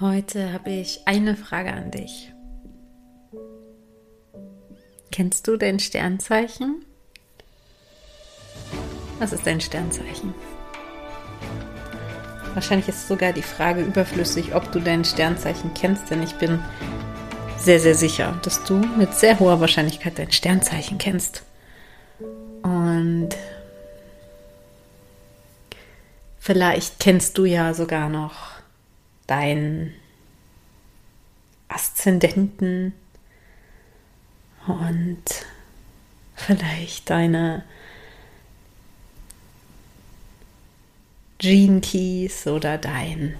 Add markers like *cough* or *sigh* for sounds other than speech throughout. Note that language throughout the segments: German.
Heute habe ich eine Frage an dich. Kennst du dein Sternzeichen? Was ist dein Sternzeichen? Wahrscheinlich ist sogar die Frage überflüssig, ob du dein Sternzeichen kennst, denn ich bin sehr, sehr sicher, dass du mit sehr hoher Wahrscheinlichkeit dein Sternzeichen kennst. Und vielleicht kennst du ja sogar noch deinen Aszendenten und vielleicht deine Gene Keys oder dein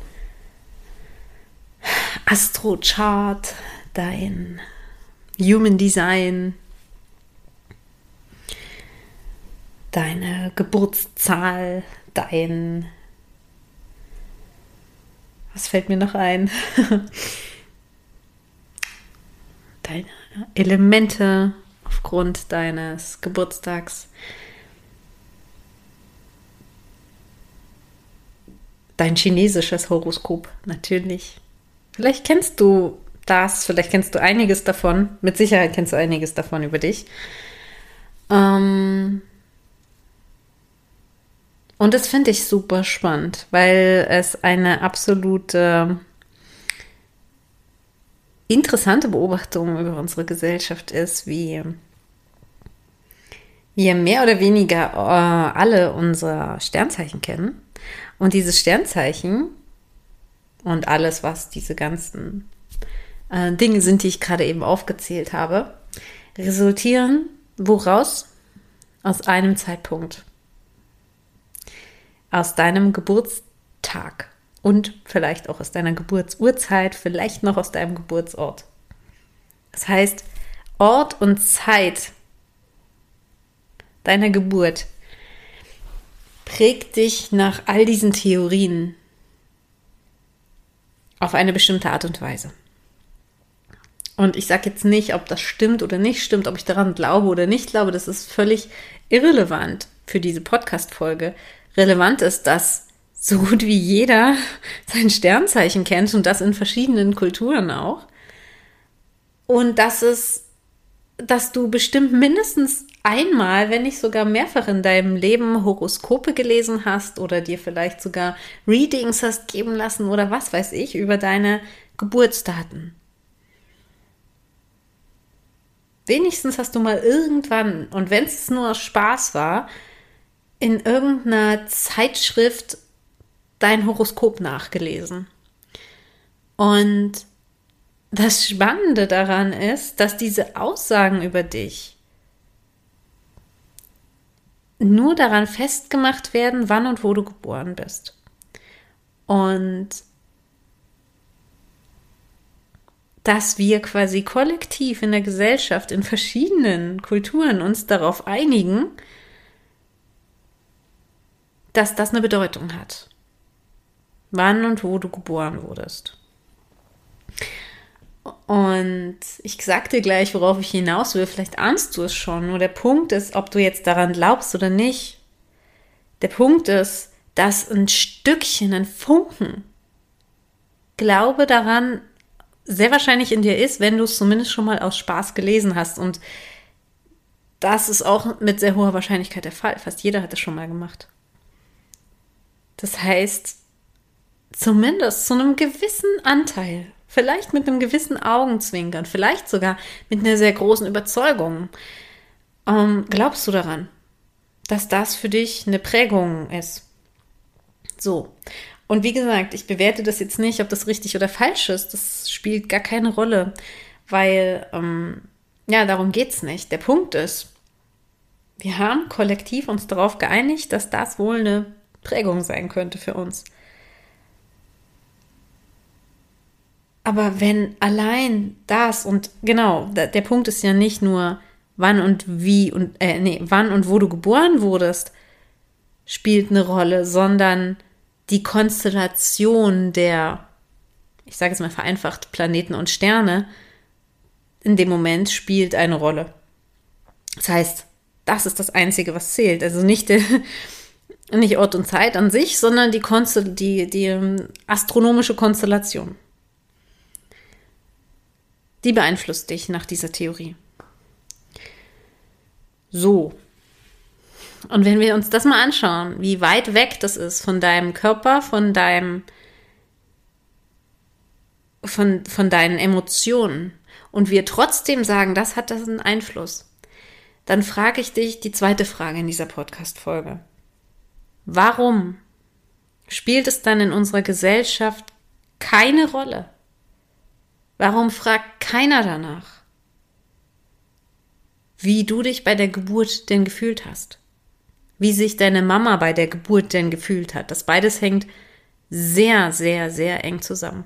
Astro-Chart, dein Human Design, deine Geburtszahl, dein was fällt mir noch ein? *laughs* Deine Elemente aufgrund deines Geburtstags. Dein chinesisches Horoskop, natürlich. Vielleicht kennst du das, vielleicht kennst du einiges davon. Mit Sicherheit kennst du einiges davon über dich. Ähm, und das finde ich super spannend, weil es eine absolute interessante Beobachtung über unsere Gesellschaft ist, wie wir mehr oder weniger äh, alle unsere Sternzeichen kennen. Und dieses Sternzeichen und alles, was diese ganzen äh, Dinge sind, die ich gerade eben aufgezählt habe, resultieren woraus? Aus einem Zeitpunkt aus deinem Geburtstag und vielleicht auch aus deiner Geburtsurzeit, vielleicht noch aus deinem Geburtsort. Das heißt, Ort und Zeit deiner Geburt prägt dich nach all diesen Theorien auf eine bestimmte Art und Weise. Und ich sage jetzt nicht, ob das stimmt oder nicht stimmt, ob ich daran glaube oder nicht glaube, das ist völlig irrelevant für diese Podcast-Folge, relevant ist, dass so gut wie jeder sein Sternzeichen kennt und das in verschiedenen Kulturen auch. Und dass es, dass du bestimmt mindestens einmal, wenn nicht sogar mehrfach in deinem Leben Horoskope gelesen hast oder dir vielleicht sogar Readings hast geben lassen oder was weiß ich über deine Geburtsdaten. Wenigstens hast du mal irgendwann, und wenn es nur Spaß war, in irgendeiner Zeitschrift dein Horoskop nachgelesen. Und das Spannende daran ist, dass diese Aussagen über dich nur daran festgemacht werden, wann und wo du geboren bist. Und dass wir quasi kollektiv in der Gesellschaft, in verschiedenen Kulturen uns darauf einigen, dass das eine Bedeutung hat. Wann und wo du geboren wurdest. Und ich sag dir gleich, worauf ich hinaus will. Vielleicht ahnst du es schon. Nur der Punkt ist, ob du jetzt daran glaubst oder nicht. Der Punkt ist, dass ein Stückchen, ein Funken Glaube daran sehr wahrscheinlich in dir ist, wenn du es zumindest schon mal aus Spaß gelesen hast. Und das ist auch mit sehr hoher Wahrscheinlichkeit der Fall. Fast jeder hat es schon mal gemacht. Das heißt, zumindest zu einem gewissen Anteil, vielleicht mit einem gewissen Augenzwinkern, vielleicht sogar mit einer sehr großen Überzeugung, ähm, glaubst du daran, dass das für dich eine Prägung ist. So. Und wie gesagt, ich bewerte das jetzt nicht, ob das richtig oder falsch ist. Das spielt gar keine Rolle, weil, ähm, ja, darum geht es nicht. Der Punkt ist, wir haben kollektiv uns darauf geeinigt, dass das wohl eine Prägung sein könnte für uns. Aber wenn allein das und genau, der Punkt ist ja nicht nur, wann und wie und äh, nee, wann und wo du geboren wurdest, spielt eine Rolle, sondern die Konstellation der, ich sage jetzt mal vereinfacht, Planeten und Sterne in dem Moment spielt eine Rolle. Das heißt, das ist das Einzige, was zählt. Also nicht der, nicht Ort und Zeit an sich, sondern die, Konstel die, die ähm, astronomische Konstellation. Die beeinflusst dich nach dieser Theorie. So. Und wenn wir uns das mal anschauen, wie weit weg das ist von deinem Körper, von deinem, von, von deinen Emotionen und wir trotzdem sagen, das hat das einen Einfluss, dann frage ich dich die zweite Frage in dieser Podcast-Folge. Warum spielt es dann in unserer Gesellschaft keine Rolle? Warum fragt keiner danach, wie du dich bei der Geburt denn gefühlt hast? Wie sich deine Mama bei der Geburt denn gefühlt hat? Das beides hängt sehr, sehr, sehr eng zusammen.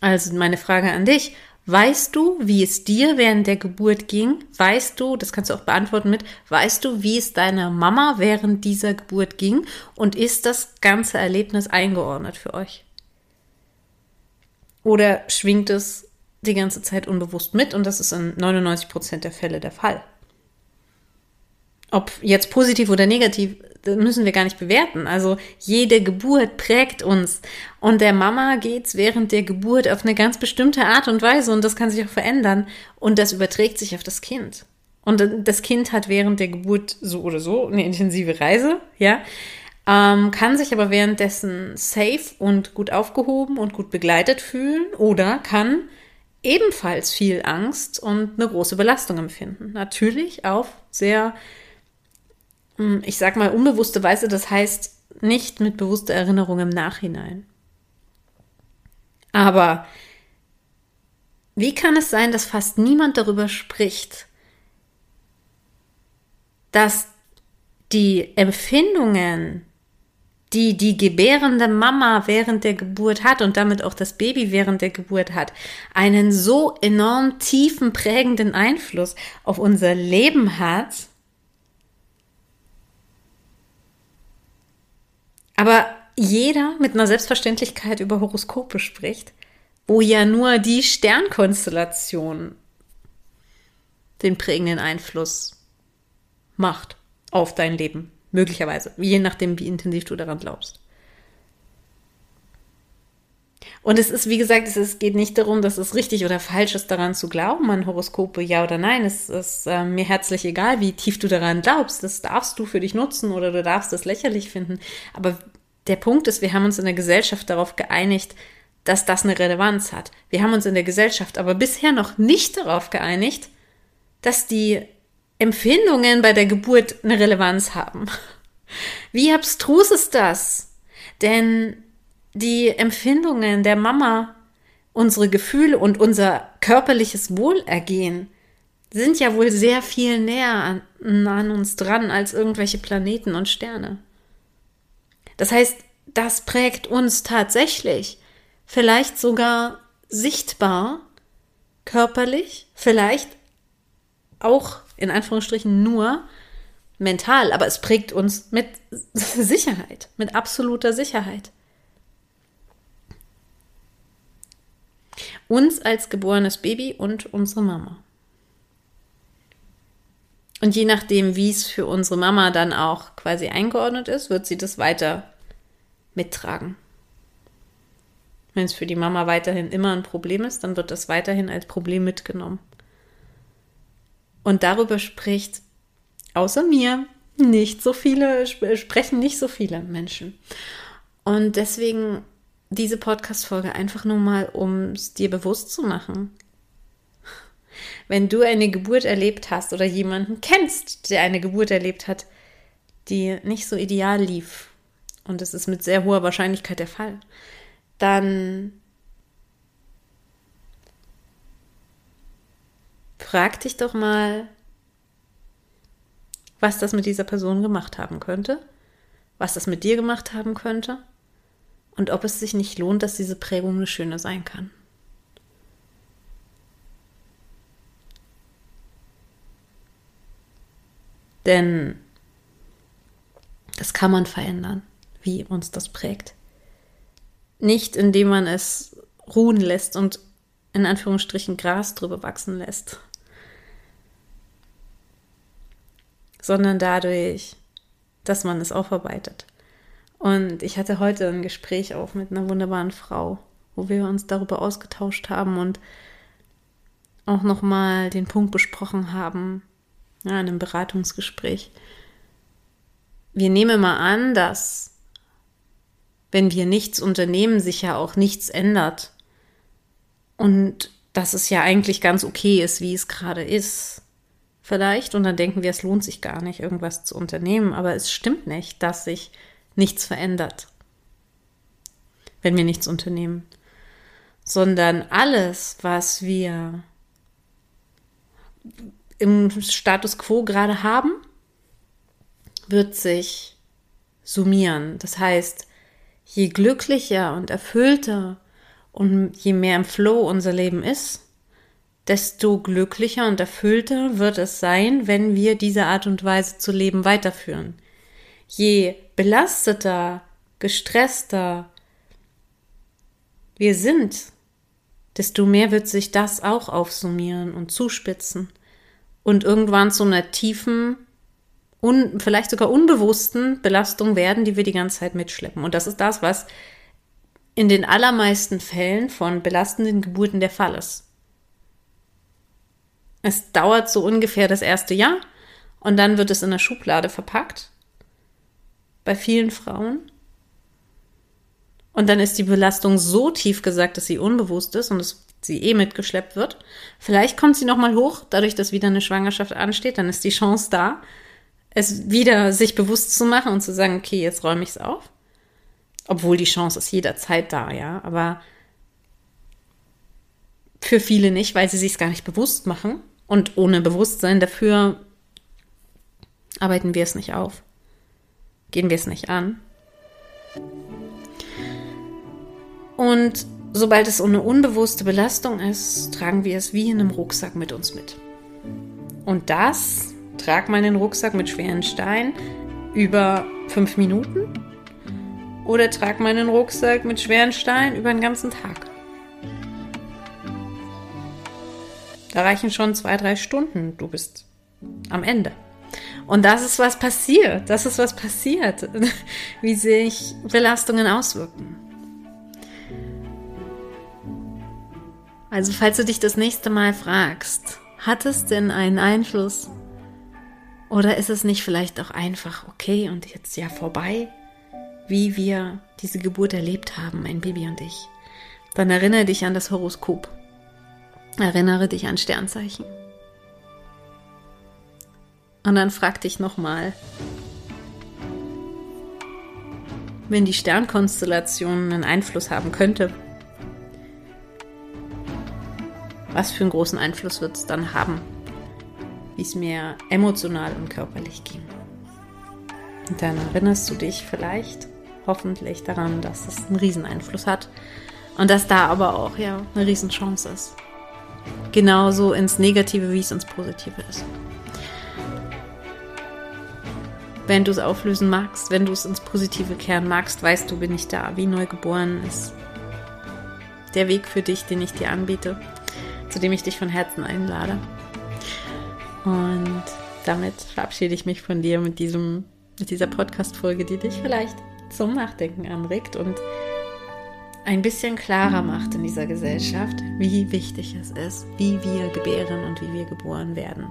Also meine Frage an dich, Weißt du, wie es dir während der Geburt ging? Weißt du, das kannst du auch beantworten mit, weißt du, wie es deiner Mama während dieser Geburt ging? Und ist das ganze Erlebnis eingeordnet für euch? Oder schwingt es die ganze Zeit unbewusst mit? Und das ist in 99 Prozent der Fälle der Fall. Ob jetzt positiv oder negativ, müssen wir gar nicht bewerten. Also jede Geburt prägt uns. Und der Mama geht's während der Geburt auf eine ganz bestimmte Art und Weise und das kann sich auch verändern. Und das überträgt sich auf das Kind. Und das Kind hat während der Geburt so oder so eine intensive Reise, ja, ähm, kann sich aber währenddessen safe und gut aufgehoben und gut begleitet fühlen oder kann ebenfalls viel Angst und eine große Belastung empfinden. Natürlich auf sehr ich sag mal, unbewusste Weise, das heißt nicht mit bewusster Erinnerung im Nachhinein. Aber wie kann es sein, dass fast niemand darüber spricht, dass die Empfindungen, die die gebärende Mama während der Geburt hat und damit auch das Baby während der Geburt hat, einen so enorm tiefen prägenden Einfluss auf unser Leben hat, Aber jeder mit einer Selbstverständlichkeit über Horoskope spricht, wo ja nur die Sternkonstellation den prägenden Einfluss macht auf dein Leben. Möglicherweise, je nachdem, wie intensiv du daran glaubst. Und es ist, wie gesagt, es geht nicht darum, dass es richtig oder falsch ist, daran zu glauben, an Horoskope, ja oder nein. Es ist äh, mir herzlich egal, wie tief du daran glaubst. Das darfst du für dich nutzen oder du darfst es lächerlich finden. Aber der Punkt ist, wir haben uns in der Gesellschaft darauf geeinigt, dass das eine Relevanz hat. Wir haben uns in der Gesellschaft aber bisher noch nicht darauf geeinigt, dass die Empfindungen bei der Geburt eine Relevanz haben. Wie abstrus ist das? Denn die Empfindungen der Mama, unsere Gefühle und unser körperliches Wohlergehen sind ja wohl sehr viel näher an, an, uns dran als irgendwelche Planeten und Sterne. Das heißt, das prägt uns tatsächlich, vielleicht sogar sichtbar, körperlich, vielleicht auch in Anführungsstrichen nur mental, aber es prägt uns mit Sicherheit, mit absoluter Sicherheit. Uns als geborenes Baby und unsere Mama. Und je nachdem, wie es für unsere Mama dann auch quasi eingeordnet ist, wird sie das weiter mittragen. Wenn es für die Mama weiterhin immer ein Problem ist, dann wird das weiterhin als Problem mitgenommen. Und darüber spricht außer mir nicht so viele, sprechen nicht so viele Menschen. Und deswegen diese Podcast-Folge einfach nur mal, um es dir bewusst zu machen. Wenn du eine Geburt erlebt hast oder jemanden kennst, der eine Geburt erlebt hat, die nicht so ideal lief, und es ist mit sehr hoher Wahrscheinlichkeit der Fall, dann frag dich doch mal, was das mit dieser Person gemacht haben könnte, was das mit dir gemacht haben könnte und ob es sich nicht lohnt, dass diese Prägung eine schöne sein kann. Denn das kann man verändern, wie uns das prägt. Nicht indem man es ruhen lässt und in Anführungsstrichen Gras drüber wachsen lässt, sondern dadurch, dass man es aufarbeitet. Und ich hatte heute ein Gespräch auch mit einer wunderbaren Frau, wo wir uns darüber ausgetauscht haben und auch nochmal den Punkt besprochen haben, ja, in einem Beratungsgespräch. Wir nehmen mal an, dass wenn wir nichts unternehmen, sich ja auch nichts ändert. Und dass es ja eigentlich ganz okay ist, wie es gerade ist. Vielleicht. Und dann denken wir, es lohnt sich gar nicht, irgendwas zu unternehmen. Aber es stimmt nicht, dass sich nichts verändert, wenn wir nichts unternehmen. Sondern alles, was wir im Status quo gerade haben, wird sich summieren. Das heißt, je glücklicher und erfüllter und je mehr im Flow unser Leben ist, desto glücklicher und erfüllter wird es sein, wenn wir diese Art und Weise zu leben weiterführen. Je belasteter, gestresster wir sind, desto mehr wird sich das auch aufsummieren und zuspitzen und irgendwann zu einer tiefen, un, vielleicht sogar unbewussten Belastung werden, die wir die ganze Zeit mitschleppen. Und das ist das, was in den allermeisten Fällen von belastenden Geburten der Fall ist. Es dauert so ungefähr das erste Jahr und dann wird es in der Schublade verpackt. Bei vielen Frauen. Und dann ist die Belastung so tief gesagt, dass sie unbewusst ist und es sie eh mitgeschleppt wird. Vielleicht kommt sie nochmal hoch, dadurch, dass wieder eine Schwangerschaft ansteht, dann ist die Chance da, es wieder sich bewusst zu machen und zu sagen, okay, jetzt räume ich es auf. Obwohl die Chance ist jederzeit da, ja, aber für viele nicht, weil sie sich gar nicht bewusst machen und ohne Bewusstsein dafür arbeiten wir es nicht auf. Gehen wir es nicht an. Und Sobald es eine unbewusste Belastung ist, tragen wir es wie in einem Rucksack mit uns mit. Und das, trag meinen Rucksack mit schweren Steinen über fünf Minuten oder trag meinen Rucksack mit schweren Steinen über den ganzen Tag. Da reichen schon zwei, drei Stunden. Du bist am Ende. Und das ist was passiert. Das ist was passiert, *laughs* wie sich Belastungen auswirken. Also falls du dich das nächste Mal fragst, hat es denn einen Einfluss? Oder ist es nicht vielleicht auch einfach okay und jetzt ja vorbei, wie wir diese Geburt erlebt haben, mein Baby und ich? Dann erinnere dich an das Horoskop. Erinnere dich an Sternzeichen. Und dann frag dich nochmal, wenn die Sternkonstellation einen Einfluss haben könnte, was für einen großen Einfluss wird es dann haben, wie es mir emotional und körperlich ging. Und dann erinnerst du dich vielleicht, hoffentlich daran, dass es einen Rieseneinfluss hat und dass da aber auch ja eine Riesenchance ist. Genauso ins Negative, wie es ins Positive ist. Wenn du es auflösen magst, wenn du es ins Positive kehren magst, weißt du, bin ich da, wie neugeboren ist der Weg für dich, den ich dir anbiete zu dem ich dich von Herzen einlade. Und damit verabschiede ich mich von dir mit diesem, mit dieser Podcast-Folge, die dich vielleicht zum Nachdenken anregt und ein bisschen klarer macht in dieser Gesellschaft, wie wichtig es ist, wie wir gebären und wie wir geboren werden.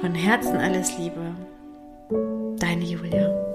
Von Herzen alles Liebe, deine Julia.